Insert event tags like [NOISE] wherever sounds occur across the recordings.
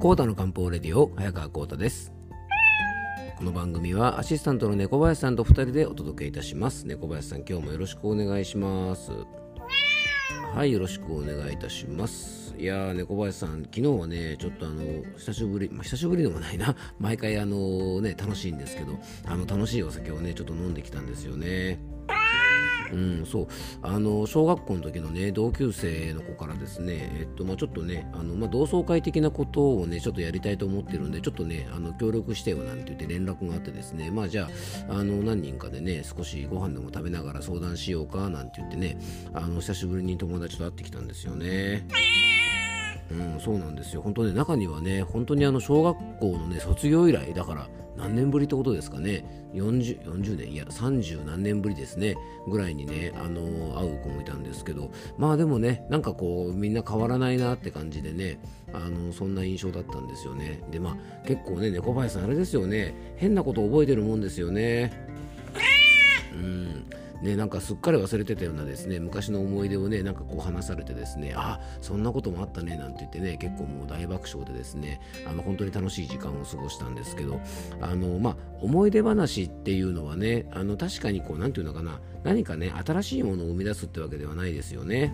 コータの漢方レディオ早川コータです。この番組はアシスタントの猫林さんと2人でお届けいたします。猫林さん今日もよろしくお願いします。はいよろしくお願いいたします。いやー猫林さん昨日はねちょっとあの久しぶり、まあ、久しぶりでもないな。[LAUGHS] 毎回あのね楽しいんですけどあの楽しいお酒をねちょっと飲んできたんですよね。うん、そうあの小学校の時のね同級生の子からですね、えっとまあ、ちょっとねあの、まあ、同窓会的なことをねちょっとやりたいと思ってるんでちょっとねあの協力してよなんて言って連絡があってですねまあじゃああの何人かでね少しご飯でも食べながら相談しようかなんて言ってねあの久しぶりに友達と会ってきたんですよね。うん、そうなんですよ。本当ね、中にはね、本当にあの小学校のね、卒業以来、だから何年ぶりってことですかね。40, 40年、いや、30何年ぶりですね。ぐらいにね、あのー、会う子もいたんですけど、まあでもね、なんかこう、みんな変わらないなって感じでね、あのー、そんな印象だったんですよね。で、まあ結構ね、猫林さん、あれですよね、変なこと覚えてるもんですよね。うんね、なんかすっかり忘れてたようなですね昔の思い出をねなんかこう話されてですねあそんなこともあったねなんて言ってね結構もう大爆笑でですねあの本当に楽しい時間を過ごしたんですけどあのまあ思い出話っていうのはねあの確かにこうなんていうのかな何かね新しいものを生み出すってわけではないですよね。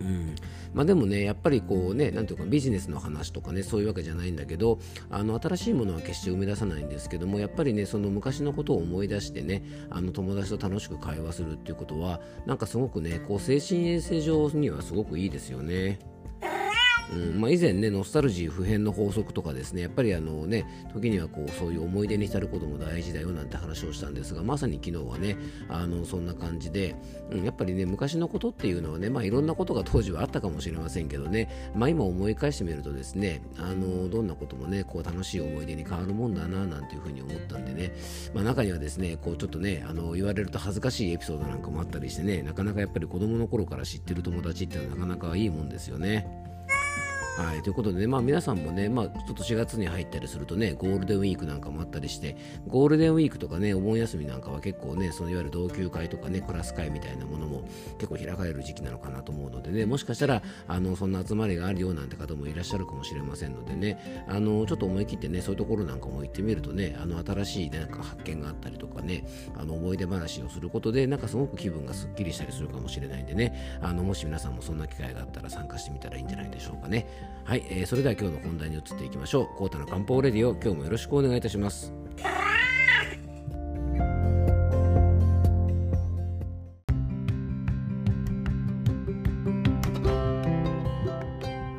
うんまあ、でもねやっぱりこうねなんていうかビジネスの話とかねそういうわけじゃないんだけどあの新しいものは決して生み出さないんですけどもやっぱりねその昔のことを思い出してねあの友達と楽しく会話するっていうことはなんかすごくねこう精神衛生上にはすごくいいですよね。うんまあ、以前ねノスタルジー普遍の法則とかですねやっぱりあのね時にはこうそういう思い出に浸ることも大事だよなんて話をしたんですがまさに昨日はねあのそんな感じで、うん、やっぱりね昔のことっていうのはねまあいろんなことが当時はあったかもしれませんけどねまあ今思い返してみるとですねあのどんなこともねこう楽しい思い出に変わるもんだななんていうふうに思ったんでね、まあ、中にはですねこうちょっとねあの言われると恥ずかしいエピソードなんかもあったりしてねなかなかやっぱり子供の頃から知ってる友達ってのはなかなかいいもんですよね。はい、ということでね、まあ、皆さんもね、まあ、ちょっと4月に入ったりするとね、ゴールデンウィークなんかもあったりして、ゴールデンウィークとかね、お盆休みなんかは結構ね、そのいわゆる同級会とかね、クラス会みたいなものも結構開かれる時期なのかなと思うのでね、もしかしたら、あの、そんな集まりがあるようなんて方もいらっしゃるかもしれませんのでね、あの、ちょっと思い切ってね、そういうところなんかも行ってみるとね、あの、新しい、ね、なんか発見があったりとかね、あの、思い出話をすることで、なんかすごく気分がすっきりしたりするかもしれないんでね、あの、もし皆さんもそんな機会があったら参加してみたらいいんじゃないでしょうかね。はい、えー、それでは今日の本題に移っていきましょう。コータの漢方レディオ、今日もよろしくお願いいたします。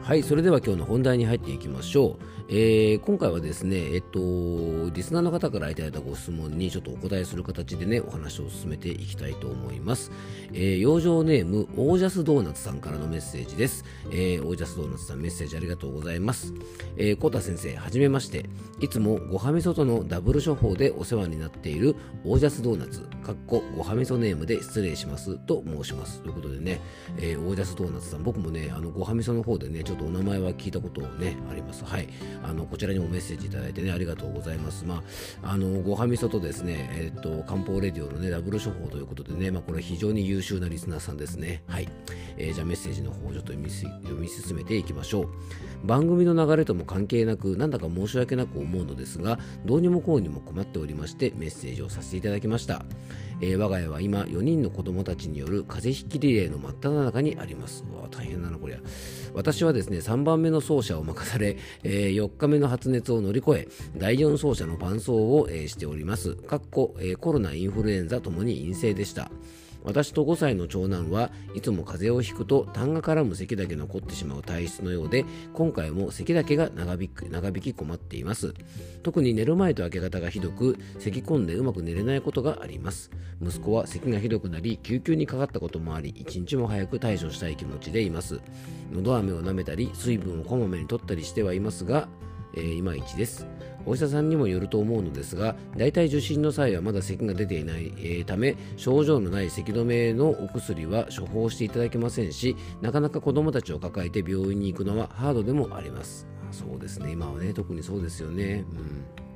はい、それでは今日の本題に入っていきましょう。えー、今回はですね、えっと、リスナーの方からいただいたご質問にちょっとお答えする形でね、お話を進めていきたいと思います。えー、養生ネーム、オージャスドーナツさんからのメッセージです。えー、オージャスドーナツさんメッセージありがとうございます。えー、コータ先生、はじめまして。いつもごはみそとのダブル処方でお世話になっているオージャスドーナツ、かっこごはみそネームで失礼しますと申します。ということでね、えー、オージャスドーナツさん、僕もね、あの、ごはみその方でね、ちょっとお名前は聞いたことね、あります。はい。あのこちらにもメッセージいただいてねありがとうございます。まああのごはみそとですねえっ、と漢方レディオのねダブル処方ということでねまあこれ非常に優秀なリスナーさんですね。はい。えー、じゃあメッセージの方をちょっと読み読み進めていきましょう。番組の流れとも関係なくなんだか申し訳なく思うのですがどうにもこうにも困っておりましてメッセージをさせていただきました。えー、我が家は今4人の子供たちによる風邪ひきリレーの真っ只中にあります。わ大変だなこりゃ。私はですねね3番目の走者を任され、えー、4日目の発熱を乗り越え第4走者の伴走を、えー、しております。かっこ、えー、コロナインフルエンザともに陰性でした。私と5歳の長男はいつも風邪をひくと痰が絡む咳だけ残ってしまう体質のようで今回も咳だけが長引く長引き困っています。特に寝る前と明け方がひどく咳込んでうまく寝れないことがあります。息子は咳がひどくなり救急にかかったこともあり一日も早く対処したい気持ちでいます。喉飴を舐めたり水分をこまめに取ったりしてはいますがえー、いまいちです。お医者さんにもよると思うのですが、大体受診の際はまだ咳が出ていない、えー、ため、症状のない咳止めのお薬は処方していただけませんし、なかなか子供たちを抱えて病院に行くのはハードでもあります。そうですね、今はね、特にそうですよね。うん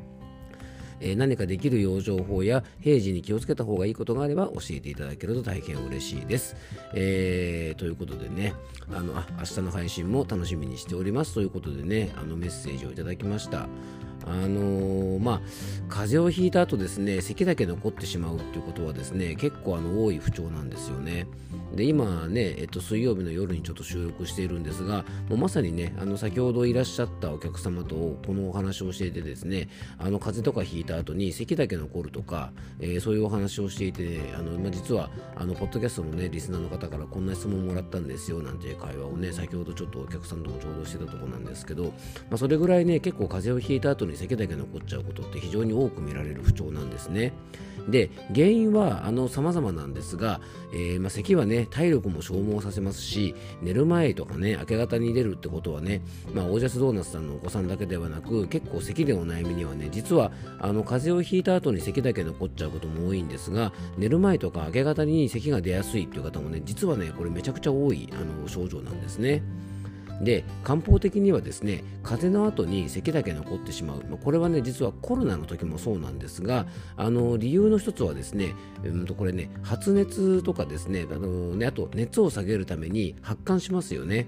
え、何かできる養生法や平時に気をつけた方がいいことがあれば教えていただけると大変嬉しいです。えー、ということでね、あのあ明日の配信も楽しみにしておりますということでね、あのメッセージをいただきました。あの、まあ、風邪をひいた後ですね咳だけ残ってしまうっていうことはですね結構あの多い不調なんですよね。で今ね、えっと、水曜日の夜にちょっと収録しているんですがもうまさにねあの先ほどいらっしゃったお客様とこのお話をしていてですねあの風邪とかひいた後に咳だけ残るとか、えー、そういうお話をしていて、ね、あの、まあ、実はあのポッドキャストのねリスナーの方からこんな質問もらったんですよなんていう会話をね先ほどちょっとお客さんともちょうどしてたところなんですけど、まあ、それぐらいね結構風邪をひいた後に咳だけ残っちゃうことって非常に多く見られる不調なんですね。で原因はあの様々なんですが、えー、まあ、咳はね体力も消耗させますし寝る前とかね明け方に出るってことはね、まあ、オージャスドーナツさんのお子さんだけではなく結構咳でお悩みにはね実はあの風邪をひいた後に咳だけ残っちゃうことも多いんですが寝る前とか明け方に咳が出やすいっていう方もね実はねこれめちゃくちゃ多いあの症状なんですね。で漢方的にはですね風邪の後に咳だけ残ってしまう、まあ、これはね実はコロナの時もそうなんですがあの理由の一つはですね、うんとこれね発熱とかですねあのねあと熱を下げるために発汗しますよね。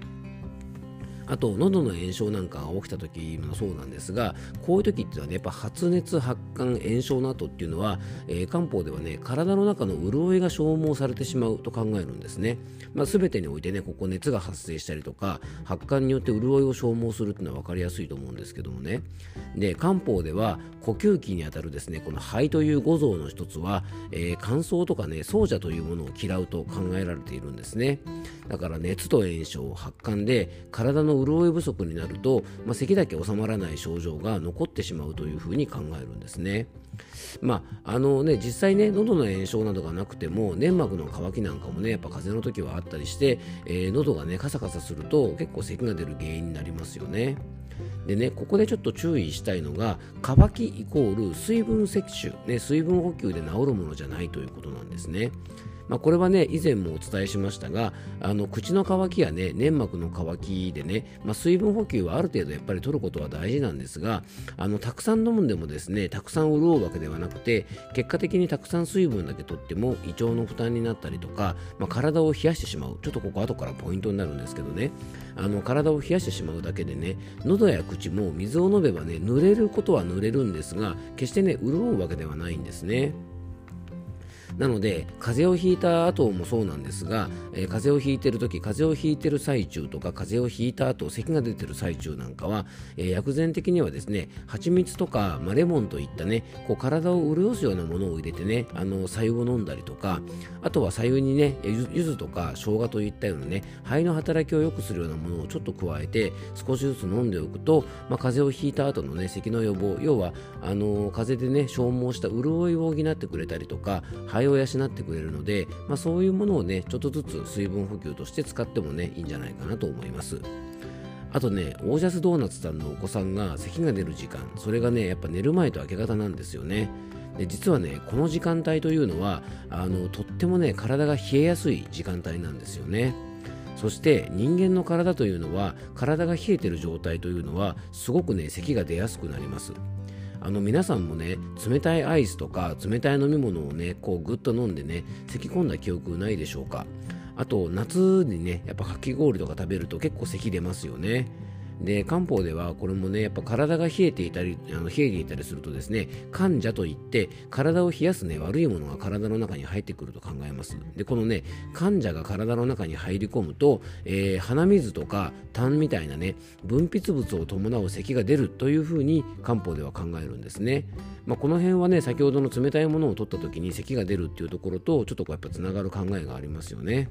あと喉の炎症なんかが起きた時もそうなんですがこういう時っていうのはねやっぱ発熱発汗炎症の後っていうのは、えー、漢方ではね体の中の潤いが消耗されてしまうと考えるんですね、まあ、全てにおいてねここ熱が発生したりとか発汗によって潤いを消耗するっていうのは分かりやすいと思うんですけどもね。で漢方では呼吸器にあたるですねこの肺という五臓の一つは、えー、乾燥とかね燥邪というものを嫌うと考えられているんですね。だから熱と炎症発汗で体の潤い不足になると、まあ、咳だけ収まらない症状が残ってしまうというふうに考えるんですね。まああのね、実際ね喉の炎症などがなくても粘膜の渇きなんかもねやっぱ風邪の時はあったりして、えー、喉がねカサカサすると結構咳が出る原因になりますよね。でね、ここでちょっと注意したいのが、渇きイコール水分摂取、ね、水分補給で治るものじゃないということなんですね。まあ、これはね以前もお伝えしましたがあの口の渇きやね粘膜の渇きでね、まあ、水分補給はある程度やっぱり取ることは大事なんですがあのたくさん飲むんでもですねたくさん潤うわけではなくて結果的にたくさん水分だけ取っても胃腸の負担になったりとか、まあ、体を冷やしてしまうちょっとここ後からポイントになるんですけどねあの体を冷やしてしまうだけでね喉や口も水を飲めばね濡れることは濡れるんですが決してね潤うわけではないんですね。なので風邪をひいた後もそうなんですが、えー、風邪をひいてる時風邪をひいてる最中とか風邪をひいた後咳が出てる最中なんかは、えー、薬膳的にはですね蜂蜜とか、まあ、レモンといったねこう体を潤すようなものを入れてねあの白湯を飲んだりとかあとは白湯にね柚子とか生姜といったようなね肺の働きを良くするようなものをちょっと加えて少しずつ飲んでおくと、まあ、風邪をひいた後のね咳の予防要はあの風邪でね消耗した潤いを補ってくれたりとか肺を養ってくれるので、まあ、そういうものをねちょっとずつ水分補給として使ってもねいいんじゃないかなと思います。あとねオージャスドーナツさんのお子さんが咳が出る時間それがねやっぱ寝る前と明け方なんですよね。で実はねこの時間帯というのはあのとってもね体が冷えやすい時間帯なんですよね。そして人間の体というのは体が冷えてる状態というのはすごくね咳が出やすくなります。あの皆さんもね冷たいアイスとか冷たい飲み物をねこうぐっと飲んでね咳き込んだ記憶ないでしょうか。あと夏にねやっぱかき氷とか食べると結構咳出ますよね。で漢方ではこれもねやっぱ体が冷えていたりあの冷えていたりするとですね患者といって体を冷やすね悪いものが体の中に入ってくると考えますでこのね患者が体の中に入り込むと、えー、鼻水とか痰みたいなね分泌物を伴う咳が出るというふうに漢方では考えるんですねまあ、この辺はね先ほどの冷たいものを取った時に咳が出るっていうところとちょっとこうやっぱつながる考えがありますよね。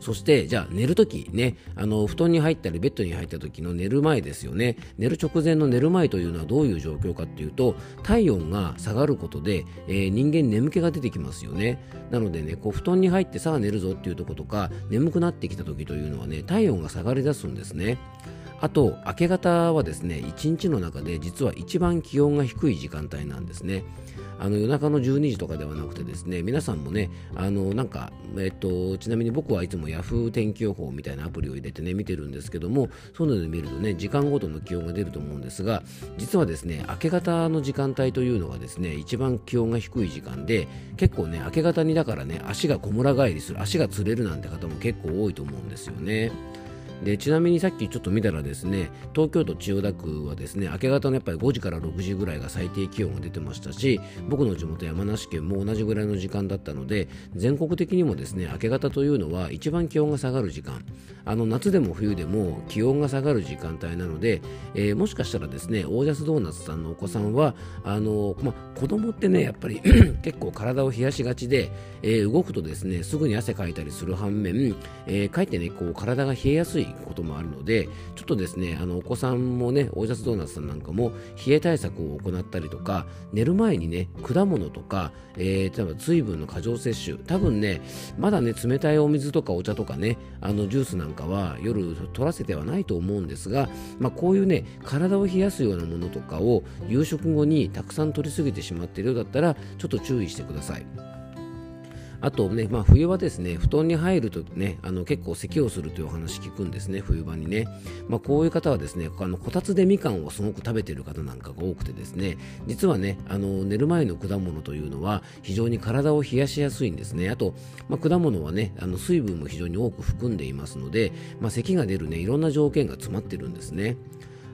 そして、じゃあ寝るときね、あの、布団に入ったりベッドに入った時の寝る前ですよね。寝る直前の寝る前というのはどういう状況かっていうと、体温が下がることで、えー、人間眠気が出てきますよね。なのでね、こう布団に入ってさあ寝るぞっていうとことか、眠くなってきた時というのはね、体温が下がりだすんですね。あと明け方はですね1日の中で実は一番気温が低い時間帯なんですねあの夜中の12時とかではなくてですね皆さんもねあのなんか、えっと、ちなみに僕はいつも Yahoo 天気予報みたいなアプリを入れてね見てるんですけどもそういうので見るとね時間ごとの気温が出ると思うんですが実はですね明け方の時間帯というのがですね一番気温が低い時間で結構ね明け方にだからね足がこむら返りする足がつれるなんて方も結構多いと思うんですよね。でちなみにさっきちょっと見たらですね東京都千代田区はですね明け方のやっぱり5時から6時ぐらいが最低気温が出てましたし僕の地元山梨県も同じぐらいの時間だったので全国的にもですね明け方というのは一番気温が下がる時間。あの夏でも冬でも気温が下がる時間帯なので、えー、もしかしたらですねオージャスドーナツさんのお子さんはあの、ま子供ってねやっぱり [COUGHS] 結構体を冷やしがちで、えー、動くとですねすぐに汗かいたりする反面、えー、かえってねこう体が冷えやすいこともあるのでちょっとですねあのお子さんもねオージャスドーナツさんなんかも冷え対策を行ったりとか寝る前にね果物とか、えー、例えば水分の過剰摂取多分ねまだね冷たいお水とかお茶とかねあのジュースなんかは夜取らせてはないと思うんですが、まあ、こういうね体を冷やすようなものとかを夕食後にたくさん取りすぎてしまっているようだったらちょっと注意してください。あとね、まあ、冬はですね、布団に入るとね、あの結構咳をするというお話聞くんですね、冬場にね。まあ、こういう方はですね、あのこたつでみかんをすごく食べている方なんかが多くてですね、実はね、あの寝る前の果物というのは非常に体を冷やしやすいんですね。あと、まあ、果物はね、あの水分も非常に多く含んでいますので、まあ、咳が出るね、いろんな条件が詰まってるんですね。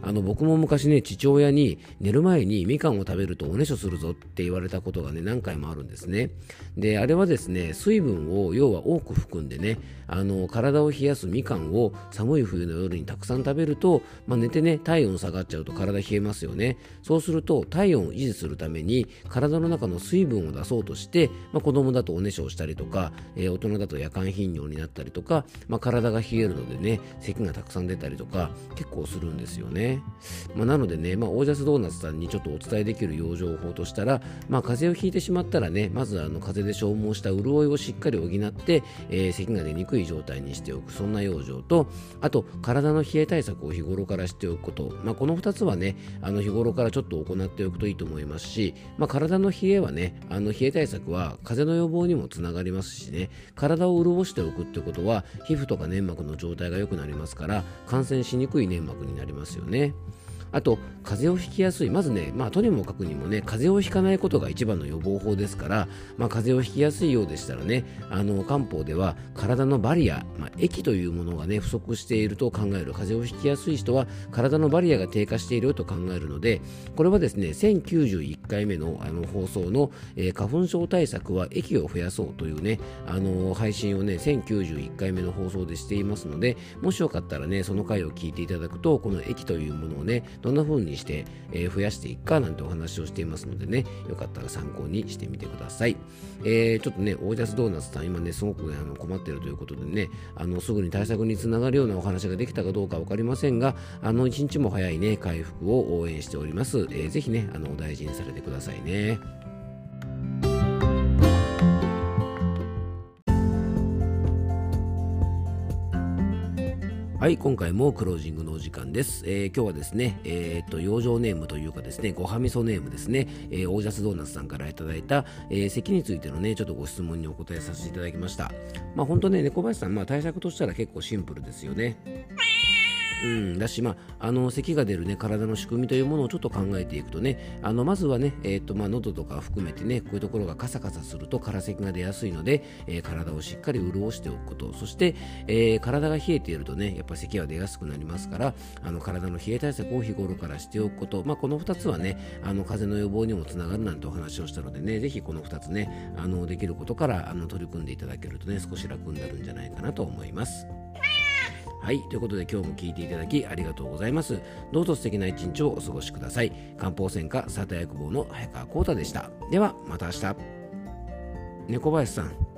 あの僕も昔ね父親に寝る前にみかんを食べるとおねしょするぞって言われたことがね何回もあるんですね。であれはですね水分を要は多く含んでねあの体を冷やすみかんを寒い冬の夜にたくさん食べると、まあ、寝てね体温下がっちゃうと体冷えますよね。そうすると体温を維持するために体の中の水分を出そうとして、まあ、子供だとおねしょをしたりとか、えー、大人だと夜間頻尿になったりとか、まあ、体が冷えるのでね咳がたくさん出たりとか結構するんですよね、ね。まあ、なのでね、まあ、オージャスドーナツさんにちょっとお伝えできる養生法としたら、まあ、風邪をひいてしまったらねまずあの風邪で消耗した潤いをしっかり補って、えー、咳が出にくいい状態にしておくそんな養生とあと体の冷え対策を日頃からしておくこと、まあ、この2つはねあの日頃からちょっと行っておくといいと思いますし、まあ、体の冷えはねあの冷え対策は風邪の予防にもつながりますしね。体を潤しておくってことは皮膚とか粘膜の状態が良くなりますから感染しにくい粘膜になりますよね。ね。あと風邪をひきやすい。まずね、まあ、とにもかくにもね風邪をひかないことが一番の予防法ですから、まあ、風邪をひきやすいようでしたらねあの漢方では体のバリア、まあ、液というものがね不足していると考える。風邪をひきやすい人は体のバリアが低下していると考えるのでこれはですね1091回目のあの放送の、えー、花粉症対策は液を増やそうというねあの配信をね1091回目の放送でしていますのでもしよかったらねその回を聞いていただくとこの液というものをねどんな風にして、えー、増やしていくかなんてお話をしていますのでね、よかったら参考にしてみてください。えー、ちょっとね、オージャスドーナツさん、今ね、すごく、ね、あの困ってるということでね、あのすぐに対策につながるようなお話ができたかどうか分かりませんが、あの一日も早いね、回復を応援しております。えー、ぜひね、あのお大事にされてくださいね。はい、今回もクロージングのお時間です。えー、今日はですね、えー、っと、養生ネームというかですね、ごはみそネームですね、えー、オージャスドーナツさんからいただいた、えー、咳についてのね、ちょっとご質問にお答えさせていただきました。まあ、本当ね、猫林さん、まあ、対策としたら結構シンプルですよね。うん、だし、まあ、あの咳が出る、ね、体の仕組みというものをちょっと考えていくとねあのまずはね、えーとまあ、喉とか含めてねこういうところがカサカサすると空咳が出やすいので、えー、体をしっかり潤しておくことそして、えー、体が冷えているとねやっぱ咳は出やすくなりますからあの体の冷え対策を日頃からしておくこと、まあ、この2つはねあの風邪の予防にもつながるなんてお話をしたのでねぜひこの2つねあのできることからあの取り組んでいただけるとね少し楽になるんじゃないかなと思います。はい、ということで今日も聞いていただきありがとうございます。どうぞ素敵な一日をお過ごしください。漢方専科サータ薬房の早川幸太でした。ではまた明日。猫林さん